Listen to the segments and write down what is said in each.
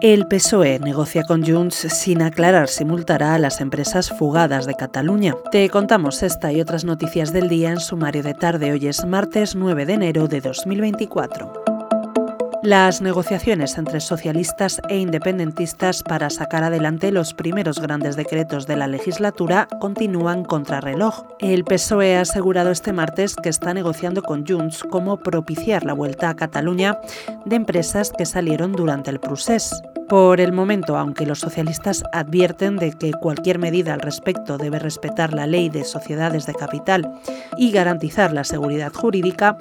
El PSOE negocia con Junts sin aclarar si multará a las empresas fugadas de Cataluña. Te contamos esta y otras noticias del día en sumario de tarde. Hoy es martes 9 de enero de 2024. Las negociaciones entre socialistas e independentistas para sacar adelante los primeros grandes decretos de la legislatura continúan contrarreloj. El PSOE ha asegurado este martes que está negociando con Junts cómo propiciar la vuelta a Cataluña de empresas que salieron durante el procés. Por el momento, aunque los socialistas advierten de que cualquier medida al respecto debe respetar la ley de sociedades de capital y garantizar la seguridad jurídica,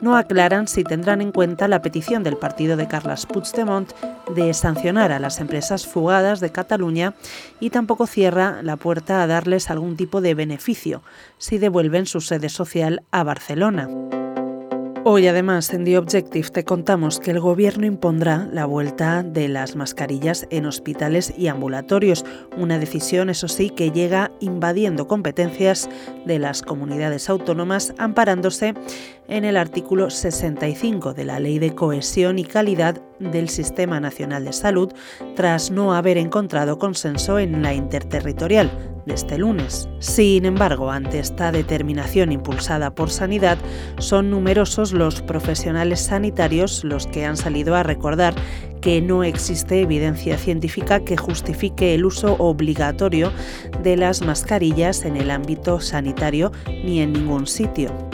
no aclaran si tendrán en cuenta la petición del partido de Carles Puigdemont de sancionar a las empresas fugadas de Cataluña y tampoco cierra la puerta a darles algún tipo de beneficio si devuelven su sede social a Barcelona. Hoy además en The Objective te contamos que el gobierno impondrá la vuelta de las mascarillas en hospitales y ambulatorios, una decisión eso sí que llega invadiendo competencias de las comunidades autónomas amparándose en el artículo 65 de la Ley de Cohesión y Calidad del Sistema Nacional de Salud tras no haber encontrado consenso en la interterritorial de este lunes. Sin embargo, ante esta determinación impulsada por Sanidad, son numerosos los profesionales sanitarios los que han salido a recordar que no existe evidencia científica que justifique el uso obligatorio de las mascarillas en el ámbito sanitario ni en ningún sitio.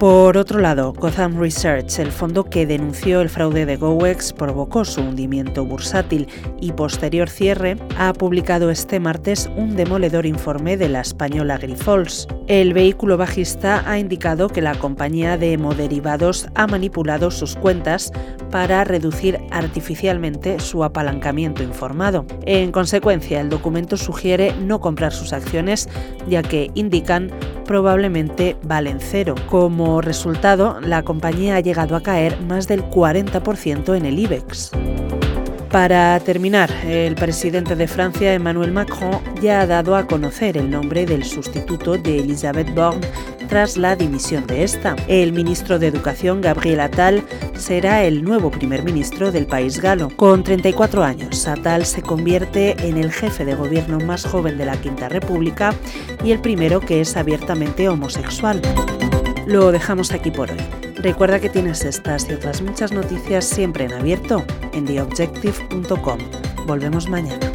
Por otro lado, Gotham Research, el fondo que denunció el fraude de GoEx, provocó su hundimiento bursátil y posterior cierre, ha publicado este martes un demoledor informe de la española Grifols. El vehículo bajista ha indicado que la compañía de hemoderivados ha manipulado sus cuentas para reducir artificialmente su apalancamiento informado. En consecuencia, el documento sugiere no comprar sus acciones, ya que indican probablemente valen cero. Como resultado, la compañía ha llegado a caer más del 40% en el IBEX. Para terminar, el presidente de Francia, Emmanuel Macron, ya ha dado a conocer el nombre del sustituto de Elisabeth Borne tras la dimisión de esta. El ministro de Educación, Gabriel Attal, será el nuevo primer ministro del país galo. Con 34 años, Attal se convierte en el jefe de gobierno más joven de la Quinta República y el primero que es abiertamente homosexual. Lo dejamos aquí por hoy. Recuerda que tienes estas y otras muchas noticias siempre en abierto en theobjective.com. Volvemos mañana.